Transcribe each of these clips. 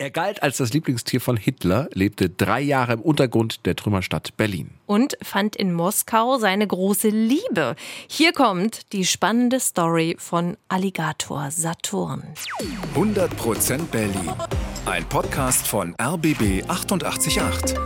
Er galt als das Lieblingstier von Hitler, lebte drei Jahre im Untergrund der Trümmerstadt Berlin. Und fand in Moskau seine große Liebe. Hier kommt die spannende Story von Alligator Saturn. 100% Berlin. Ein Podcast von RBB 888.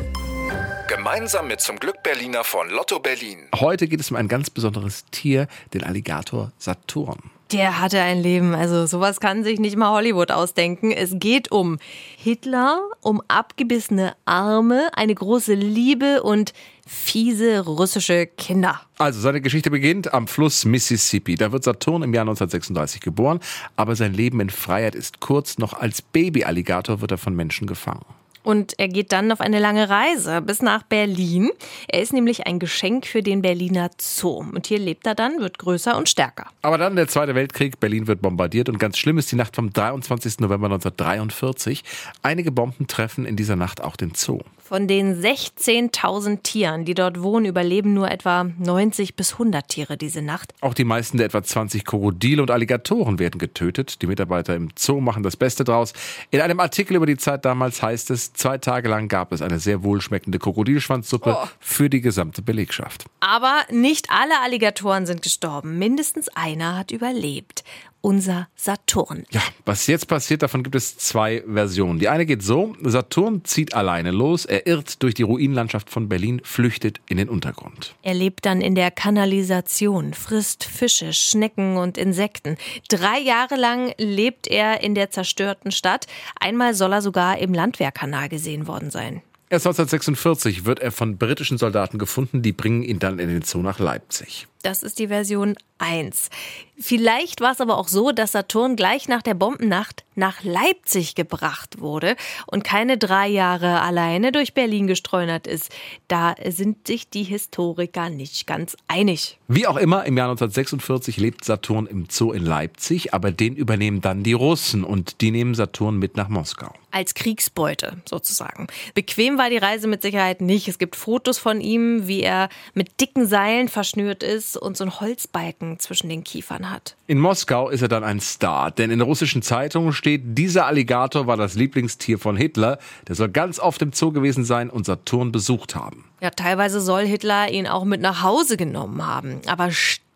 Gemeinsam mit zum Glück Berliner von Lotto Berlin. Heute geht es um ein ganz besonderes Tier, den Alligator Saturn. Der hatte ein Leben, also sowas kann sich nicht mal Hollywood ausdenken. Es geht um Hitler, um abgebissene Arme, eine große Liebe und fiese russische Kinder. Also seine Geschichte beginnt am Fluss Mississippi. Da wird Saturn im Jahr 1936 geboren, aber sein Leben in Freiheit ist kurz. Noch als Babyalligator wird er von Menschen gefangen. Und er geht dann auf eine lange Reise bis nach Berlin. Er ist nämlich ein Geschenk für den Berliner Zoo. Und hier lebt er dann, wird größer und stärker. Aber dann der Zweite Weltkrieg, Berlin wird bombardiert und ganz schlimm ist die Nacht vom 23. November 1943. Einige Bomben treffen in dieser Nacht auch den Zoo. Von den 16.000 Tieren, die dort wohnen, überleben nur etwa 90 bis 100 Tiere diese Nacht. Auch die meisten der etwa 20 Krokodile und Alligatoren werden getötet. Die Mitarbeiter im Zoo machen das Beste draus. In einem Artikel über die Zeit damals heißt es, zwei Tage lang gab es eine sehr wohlschmeckende Krokodilschwanzsuppe Oh. für die gesamte Belegschaft. Aber nicht alle Alligatoren sind gestorben. Mindestens einer hat überlebt. Unser Saturn. Ja, was jetzt passiert, davon gibt es zwei Versionen. Die eine geht so, Saturn zieht alleine los, er irrt durch die Ruinenlandschaft von Berlin, flüchtet in den Untergrund. Er lebt dann in der Kanalisation, frisst Fische, Schnecken und Insekten. Drei Jahre lang lebt er in der zerstörten Stadt. Einmal soll er sogar im Landwehrkanal gesehen worden sein. Erst 1946 wird er von britischen Soldaten gefunden, die bringen ihn dann in den Zoo nach Leipzig. Das ist die Version 1. Vielleicht war es aber auch so, dass Saturn gleich nach der Bombennacht nach Leipzig gebracht wurde und keine drei Jahre alleine durch Berlin gestreunert ist. Da sind sich die Historiker nicht ganz einig. Wie auch immer, im Jahr 1946 lebt Saturn im Zoo in Leipzig, aber den übernehmen dann die Russen und die nehmen Saturn mit nach Moskau. Als Kriegsbeute sozusagen. Bequem war die Reise mit Sicherheit nicht. Es gibt Fotos von ihm, wie er mit dicken Seilen verschnürt ist und so einen Holzbalken zwischen den Kiefern hat. In Moskau ist er dann ein Star, denn in russischen Zeitungen steht, dieser Alligator war das Lieblingstier von Hitler. Der soll ganz oft im Zoo gewesen sein und Saturn besucht haben. Ja, teilweise soll Hitler ihn auch mit nach Hause genommen haben. Aber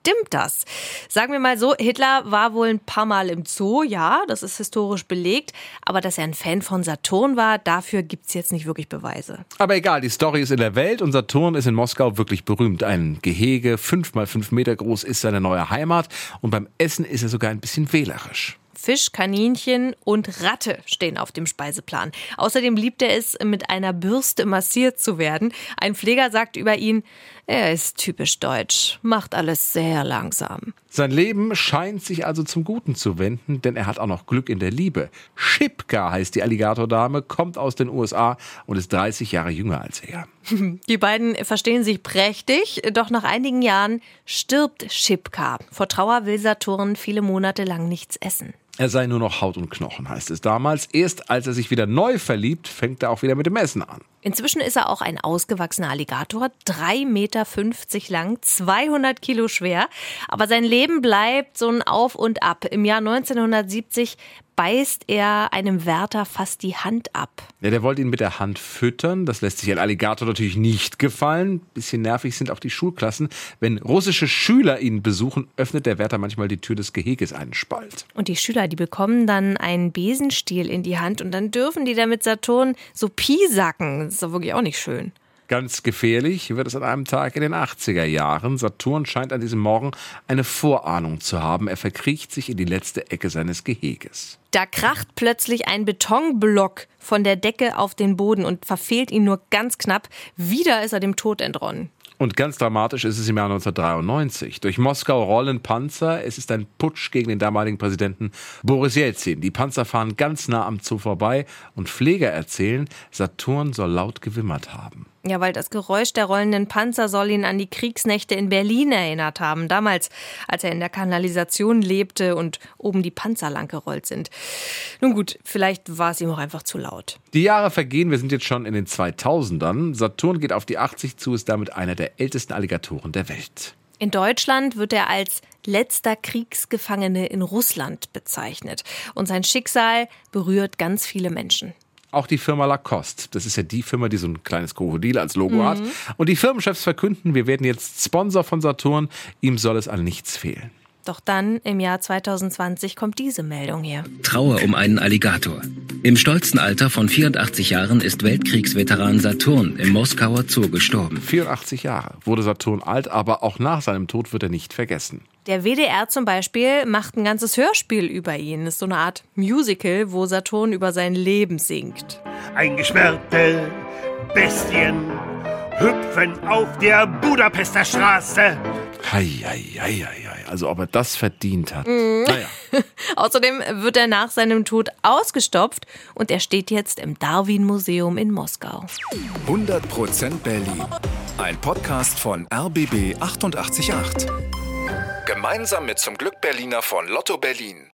stimmt das? Sagen wir mal so, Hitler war wohl ein paar Mal im Zoo, ja, das ist historisch belegt. Aber dass er ein Fan von Saturn war, dafür gibt's jetzt nicht wirklich Beweise. Aber egal, die Story ist in der Welt und Saturn ist in Moskau wirklich berühmt. Ein Gehege, fünf mal fünf Meter groß, ist seine neue Heimat und beim Essen ist er sogar ein bisschen wählerisch. Fisch, Kaninchen und Ratte stehen auf dem Speiseplan. Außerdem liebt er es, mit einer Bürste massiert zu werden. Ein Pfleger sagt über ihn, er ist typisch deutsch, macht alles sehr langsam. Sein Leben scheint sich also zum Guten zu wenden, denn er hat auch noch Glück in der Liebe. Schipka heißt die Alligatordame, kommt aus den USA und ist 30 Jahre jünger als er. Die beiden verstehen sich prächtig, doch nach einigen Jahren stirbt Schipka. Vor Trauer will Saturn viele Monate lang nichts essen. Er sei nur noch Haut und Knochen, heißt es damals. Erst als er sich wieder neu verliebt, fängt er auch wieder mit dem Essen an. Inzwischen ist er auch ein ausgewachsener Alligator, 3,50 Meter lang, 200 Kilo schwer. Aber sein Leben bleibt so ein Auf und Ab. Im Jahr 1970 beißt er einem Wärter fast die Hand ab. Ja, der wollte ihn mit der Hand füttern. Das lässt sich ein Alligator natürlich nicht gefallen. Bisschen nervig sind auch die Schulklassen. Wenn russische Schüler ihn besuchen, öffnet der Wärter manchmal die Tür des Geheges einen Spalt. Und die Schüler, die bekommen dann einen Besenstiel in die Hand und dann dürfen die damit Saturn so piesacken. Das ist doch wirklich auch nicht schön. Ganz gefährlich wird es an einem Tag in den 80er Jahren. Saturn scheint an diesem Morgen eine Vorahnung zu haben. Er verkriecht sich in die letzte Ecke seines Geheges. Da kracht plötzlich ein Betonblock von der Decke auf den Boden und verfehlt ihn nur ganz knapp. Wieder ist er dem Tod entronnen. Und ganz dramatisch ist es im Jahr 1993. Durch Moskau rollen Panzer. Es ist ein Putsch gegen den damaligen Präsidenten Boris Jelzin. Die Panzer fahren ganz nah am Zoo vorbei und Pfleger erzählen, Saturn soll laut gewimmert haben. Ja, weil das Geräusch der rollenden Panzer soll ihn an die Kriegsnächte in Berlin erinnert haben. Damals, als er in der Kanalisation lebte und oben die Panzer lang gerollt sind. Nun gut, vielleicht war es ihm auch einfach zu laut. Die Jahre vergehen, wir sind jetzt schon in den 2000ern. Saturn geht auf die 80 zu, ist damit einer der ältesten Alligatoren der Welt. In Deutschland wird er als letzter Kriegsgefangene in Russland bezeichnet. Und sein Schicksal berührt ganz viele Menschen. Auch die Firma Lacoste, das ist ja die Firma, die so ein kleines Krokodil als Logo hat. Und die Firmenchefs verkünden, wir werden jetzt Sponsor von Saturn, ihm soll es an nichts fehlen. Doch dann, im Jahr 2020, kommt diese Meldung hier. Trauer um einen Alligator. Im stolzen Alter von 84 Jahren ist Weltkriegsveteran Saturn im Moskauer Zoo gestorben. 84 Jahre wurde Saturn alt, aber auch nach seinem Tod wird er nicht vergessen. Der WDR zum Beispiel macht ein ganzes Hörspiel über ihn. Das ist so eine Art Musical, wo Saturn über sein Leben singt. Eingesperrte Bestien hüpfen auf der Budapester Straße. Hei, hei, hei, hei, hei. Also ob er das verdient hat. Naja. Außerdem wird er nach seinem Tod ausgestopft und er steht jetzt im Darwin-Museum in Moskau. 100% Berlin. Ein Podcast von RBB 888. Gemeinsam mit zum Glück Berliner von Lotto Berlin.